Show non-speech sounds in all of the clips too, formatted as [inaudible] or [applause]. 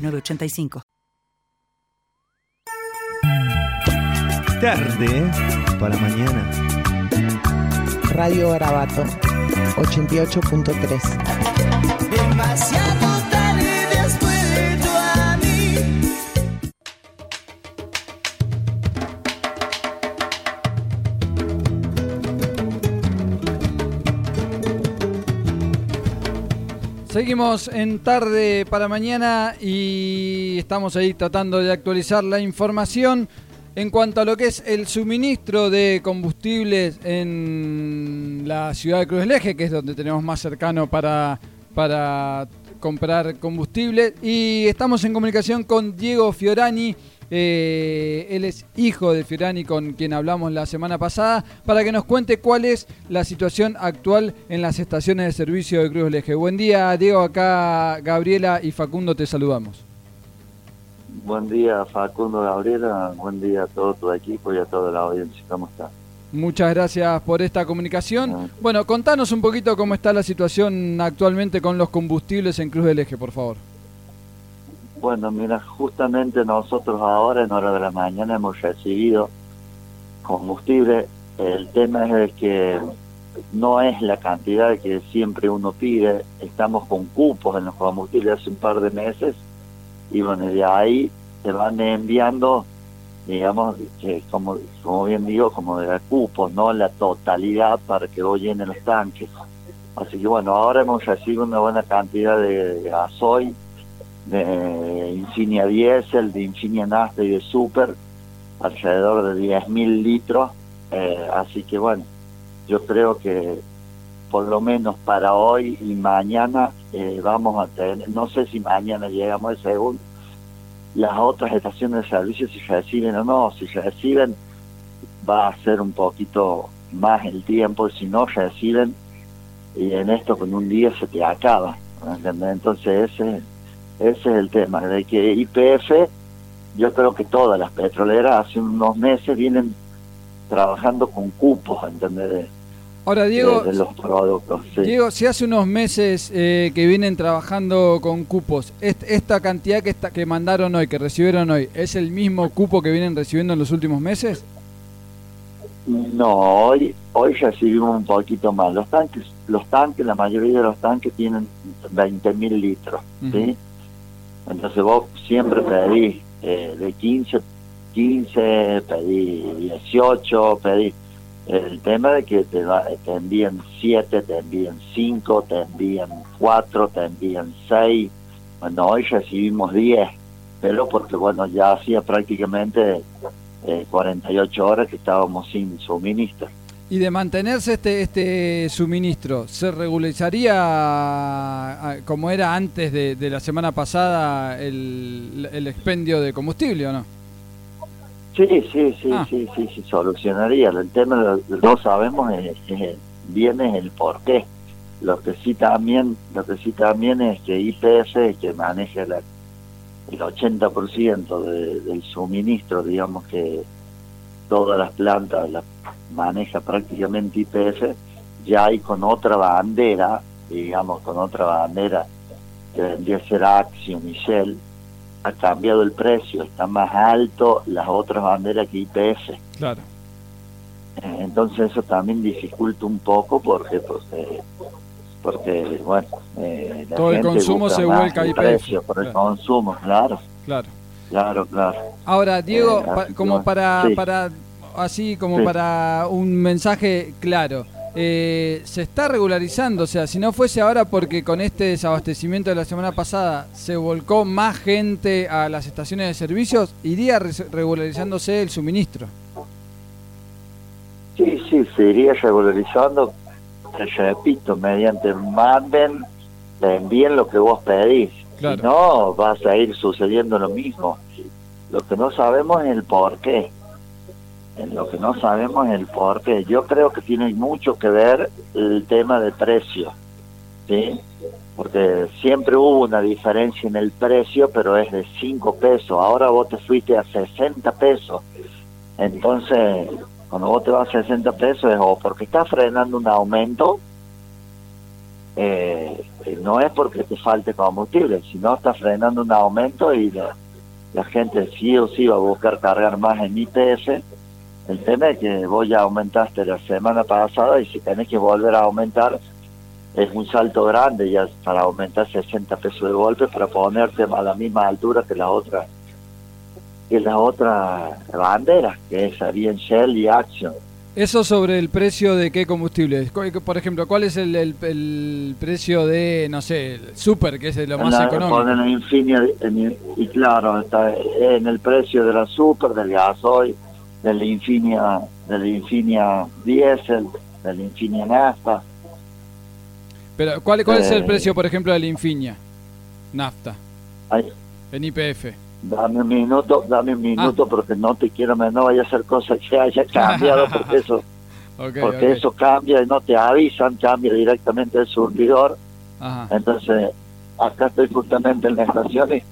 985. Tarde para mañana. Radio Garabato 88.3. Demasiado Seguimos en tarde para mañana y estamos ahí tratando de actualizar la información en cuanto a lo que es el suministro de combustibles en la ciudad de Cruz del Eje, que es donde tenemos más cercano para, para comprar combustible. Y estamos en comunicación con Diego Fiorani. Eh, él es hijo de Fiorani con quien hablamos la semana pasada para que nos cuente cuál es la situación actual en las estaciones de servicio de Cruz del Eje. Buen día Diego, acá Gabriela y Facundo te saludamos. Buen día Facundo Gabriela, buen día a todo tu equipo y a toda la audiencia. ¿Cómo está? Muchas gracias por esta comunicación. Bueno, contanos un poquito cómo está la situación actualmente con los combustibles en Cruz del Eje, por favor. Bueno, mira, justamente nosotros ahora en hora de la mañana hemos recibido combustible. El tema es que no es la cantidad que siempre uno pide. Estamos con cupos en los combustibles hace un par de meses y bueno, de ahí se van enviando, digamos, que como, como bien digo, como de cupos, no la totalidad para que vos llenen los tanques. Así que bueno, ahora hemos recibido una buena cantidad de gasoil, de Insignia Diesel, de Insignia Nasta y de Super, alrededor de 10.000 litros. Eh, así que bueno, yo creo que por lo menos para hoy y mañana eh, vamos a tener, no sé si mañana llegamos según las otras estaciones de servicio si reciben o no, si reciben va a ser un poquito más el tiempo, si no reciben y en esto con un día se te acaba, ¿entendés? entonces ese, ese es el tema, de que IPF, yo creo que todas las petroleras hace unos meses vienen trabajando con cupos, ¿entendés? Ahora, Diego, de, de los productos. Sí. Diego, si hace unos meses eh, que vienen trabajando con cupos, est ¿esta cantidad que, está, que mandaron hoy, que recibieron hoy, es el mismo cupo que vienen recibiendo en los últimos meses? No, hoy, hoy recibimos un poquito más. Los tanques, los tanques, la mayoría de los tanques tienen 20.000 litros, ¿sí? Entonces vos siempre pedís eh, de 15, 15, pedí 18, pedí el tema de que te, va, te envían 7, te envían 5, te envían 4, te envían 6. Bueno, hoy recibimos 10, pero porque bueno, ya hacía prácticamente eh, 48 horas que estábamos sin suministro. Y de mantenerse este, este suministro, ¿se regularizaría como era antes de, de la semana pasada el, el, expendio de combustible o no? Sí, sí, sí, ah. sí, sí, sí, solucionaría. El tema no sabemos es, es, bien es el por qué. Lo que sí también, lo que sí también es que IPF que maneja la, el 80% de, del suministro, digamos que todas las plantas las maneja prácticamente IPF, ya hay con otra bandera, digamos con otra bandera que vendría a ser Axiom y Shell, ha cambiado el precio, está más alto las otras banderas que IPF. Claro. Eh, entonces eso también dificulta un poco porque porque, porque bueno, eh, la todo el consumo se vuelca IPF. Precio, por claro. el consumo, claro. Claro. Claro, claro. Ahora, Diego, Eh, pa- como que, para, sí. para así como Sí. para un mensaje claro. eh, se está regularizando, o sea, si no fuese ahora porque con este desabastecimiento de la semana pasada se volcó más gente a las estaciones de servicios, iría re- regularizándose el suministro. Sí, sí, se iría regularizando, te repito, mediante manden, te envíen lo que vos pedís. Claro. Si no, va a seguir sucediendo lo mismo. Lo que no sabemos es el por qué. En lo que no sabemos el por qué. Yo creo que tiene mucho que ver el tema de precio. ¿sí? Porque siempre hubo una diferencia en el precio, pero es de 5 pesos. Ahora vos te fuiste a 60 pesos. Entonces, cuando vos te vas a 60 pesos es o porque estás frenando un aumento, eh, no es porque te falte combustible, sino estás frenando un aumento y la, la gente sí o sí va a buscar cargar más en IPF. El tema es que vos ya aumentaste la semana pasada y si tenés que volver a aumentar, es un salto grande ya para aumentar 60 pesos de golpe para ponerte a la misma altura que la otra que la otra bandera que serían Shell y Action Eso sobre el precio de qué combustible. Cu- Por ejemplo, ¿cuál es el, el- el precio de, no sé, el super, que es lo más la- económico? en Infinia, en- y claro está en el precio de la Super del gasoil del Infinia del Infinia Diesel del Infinia Nafta Pero, ¿cuál, cuál es el Eh. precio, por ejemplo, del Infinia? Nafta, en IPF. dame un minuto dame un minuto porque no te quiero no vaya a ser cosa que haya cambiado [laughs] porque eso porque eso cambia y no te avisan, cambia directamente el surtidor. Ajá. Entonces, acá estoy justamente en la estación y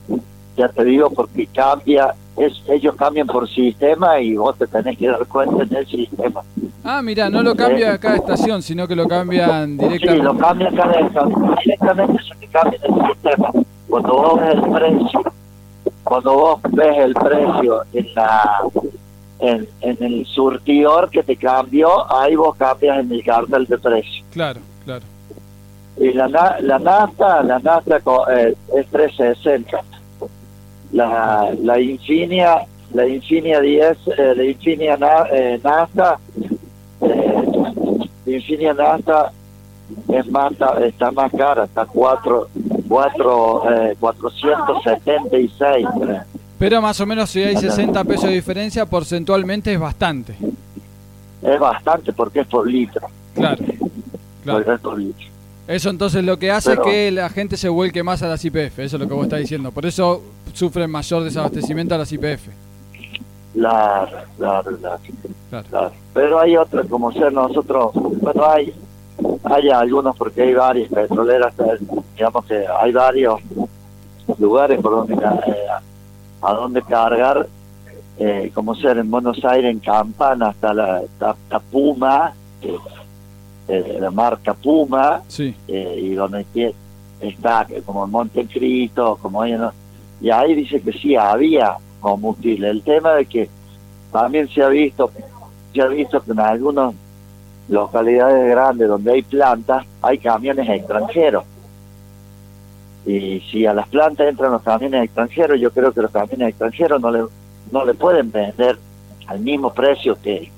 ya te digo, porque cambia, es, ellos cambian por sistema y vos te tenés que dar cuenta en el sistema. Ah, mira, no lo cambia cada estación, sino que lo cambian Sí, lo directamente. cambian cada estación, directamente se te cambia en el sistema. Cuando vos ves el precio, cuando vos ves el precio en la en, en el surtidor que te cambió, ahí vos cambias en el cartel de precio. Claro, claro. Y la, la nafta, la nafta eh, es 360. La, la Infinia, la Infinia 10, eh, la Infinia na, eh, eh, la Infinia nafta es más, está más cara, está 4, 4, eh, 476. creo. Pero más o menos si hay 60 pesos de diferencia, porcentualmente es bastante. Es bastante porque es por litro. Claro, claro. porque es por litro. Eso entonces lo que hace Pero- es que la gente se vuelque más a las IPF, eso es lo que vos estás diciendo. Por eso sufren mayor desabastecimiento a las IPF. Claro, claro, claro. Claro. Pero hay otros, como ser nosotros, bueno, hay, hay algunos porque hay varias petroleras, eh, digamos que hay varios lugares por donde eh, a donde cargar, eh, como ser en Buenos Aires, en Campana, hasta la, hasta, Puma, que, eh, la marca Puma, Sí, eh, y donde está como en Montecristo, como ahí, ¿no? Y ahí dice que sí había combustible. El tema de que también se ha visto, se ha visto que en algunas localidades grandes donde hay plantas hay camiones extranjeros. Y si a las plantas entran los camiones extranjeros, yo creo que los camiones extranjeros no le, no le pueden vender al mismo precio que,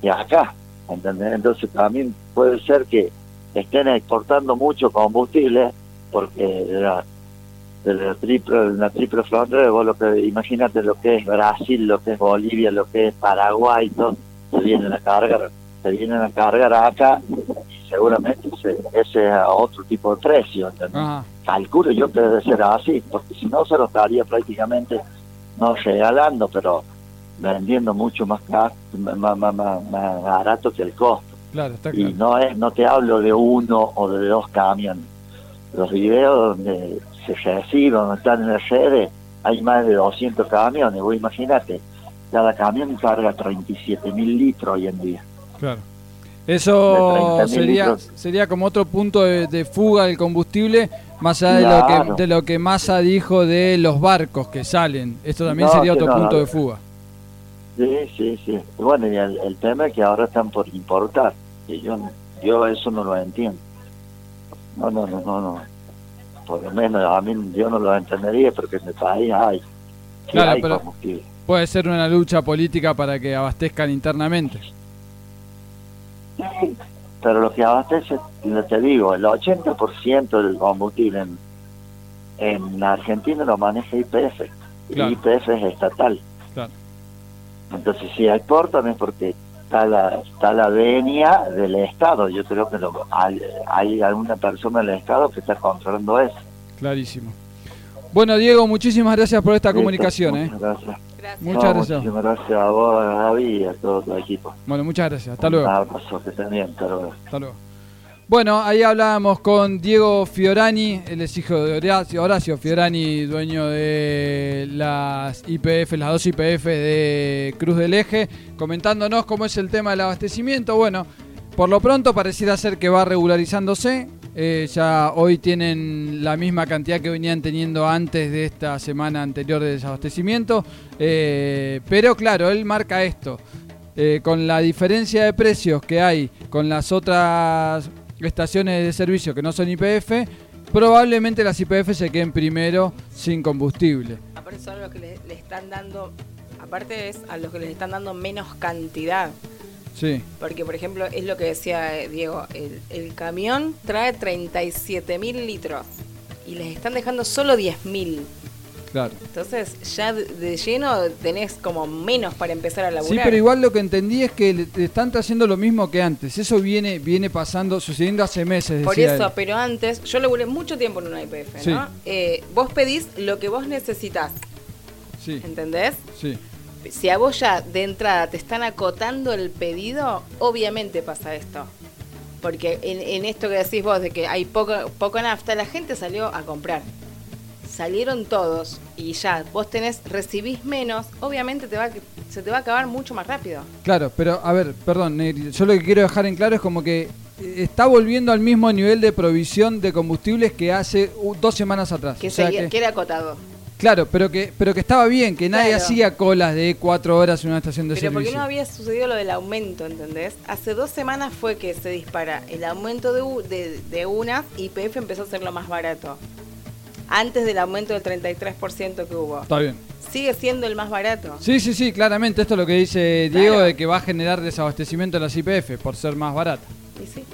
que acá. ¿entendés? Entonces también puede ser que estén exportando mucho combustible porque la, de la triple, la triple frontera, vos lo que, imagínate lo que es Brasil, lo que es Bolivia, lo que es Paraguay, todo, se vienen a cargar, se vienen a cargar acá y seguramente ese, ese es otro tipo de precio. calculo yo que debe ser así, porque si no se lo estaría prácticamente no regalando, pero vendiendo mucho más, ca- más, más, más, más barato que el costo. Claro, está Y no es no te hablo de uno o de dos camiones. Los videos donde se reciben, donde están en las redes, hay más de 200 camiones. Vos imagínate, cada camión carga 37 mil litros hoy en día. claro. Eso 30.000 sería litros. sería como otro punto de, de fuga del combustible, más allá de, lo que, de lo que Massa dijo de los barcos que salen. Esto también No, sería otro no, punto no. de fuga. Sí, sí, sí. Bueno, y el, el tema es que ahora están por importar. Y yo, yo eso no lo entiendo. No, no, no, no, no. Por lo menos a mí yo no lo entendería porque en el país hay. sí Claro, hay pero- combustible. Puede ser una lucha política para que abastezcan internamente. Pero lo que abastece, te digo, el 80% del combustible en, en Argentina lo maneja IPF. Claro. Y IPF es estatal. Claro. Entonces, si exportan es porque está la, está la venia del Estado. Yo creo que lo- hay, hay alguna persona del Estado que está controlando eso. Clarísimo. Bueno, Diego, muchísimas gracias por esta comunicación. ¿eh? Muchas gracias. Gracias. Muchas No, gracias. Muchísimas gracias a vos, a Gaby y a todo tu equipo. Bueno, muchas gracias. Hasta Un luego. abrazo, que estén bien, hasta luego. Hasta luego. Bueno, ahí hablábamos con Diego Fiorani, él es hijo de Horacio, Horacio Fiorani, dueño de las IPF, las dos IPF de Cruz del Eje, comentándonos cómo es el tema del abastecimiento. Bueno, por lo pronto pareciera ser que va regularizándose. Eh, ya hoy tienen la misma cantidad que venían teniendo antes de esta semana anterior de desabastecimiento. Eh, pero claro, él marca esto. Eh, con la diferencia de precios que hay con las otras estaciones de servicio que no son IPF, probablemente las IPF se queden primero sin combustible. Aparte son los que le, le están dando, aparte es a los que les están dando menos cantidad. Sí, Porque, por ejemplo, es lo que decía eh, Diego, el, el camión trae 37 mil litros y les están dejando solo 10 mil. Claro. Entonces ya de- lleno tenés como menos para empezar a laburar. Sí, pero igual lo que entendí es que le, le están trayendo lo mismo que antes. Eso viene viene pasando, sucediendo hace meses. Por decía eso, él. pero antes, yo laburé mucho tiempo en una IPF, Sí. ¿no? Eh, vos pedís lo que vos necesitas, Sí, ¿entendés? sí. Si a vos ya de entrada te están acotando el pedido, obviamente pasa esto. Porque en, en esto que decís vos de que hay poco, poco nafta, la gente salió a comprar. Salieron todos y ya vos tenés, recibís menos, obviamente te va, se te va a acabar mucho más rápido. Claro, pero a ver, perdón, yo lo que quiero dejar en claro es como que eh, está volviendo al mismo nivel de provisión de combustibles que hace dos semanas atrás. Que, O sea que- que era acotado. Claro, pero que, pero que estaba bien, que nadie Claro. hacía colas de cuatro horas en una estación de Pero porque servicio. no había sucedido lo del aumento, ¿entendés? Hace dos semanas fue que se dispara el aumento de, de, de una y PF empezó a hacerlo más barato. Antes del aumento del 33% que hubo. Está bien. Sigue siendo el más barato. Sí, sí, sí, claramente esto es lo que dice Diego Claro. de que va a generar desabastecimiento de las IPF por ser más barata. Y sí.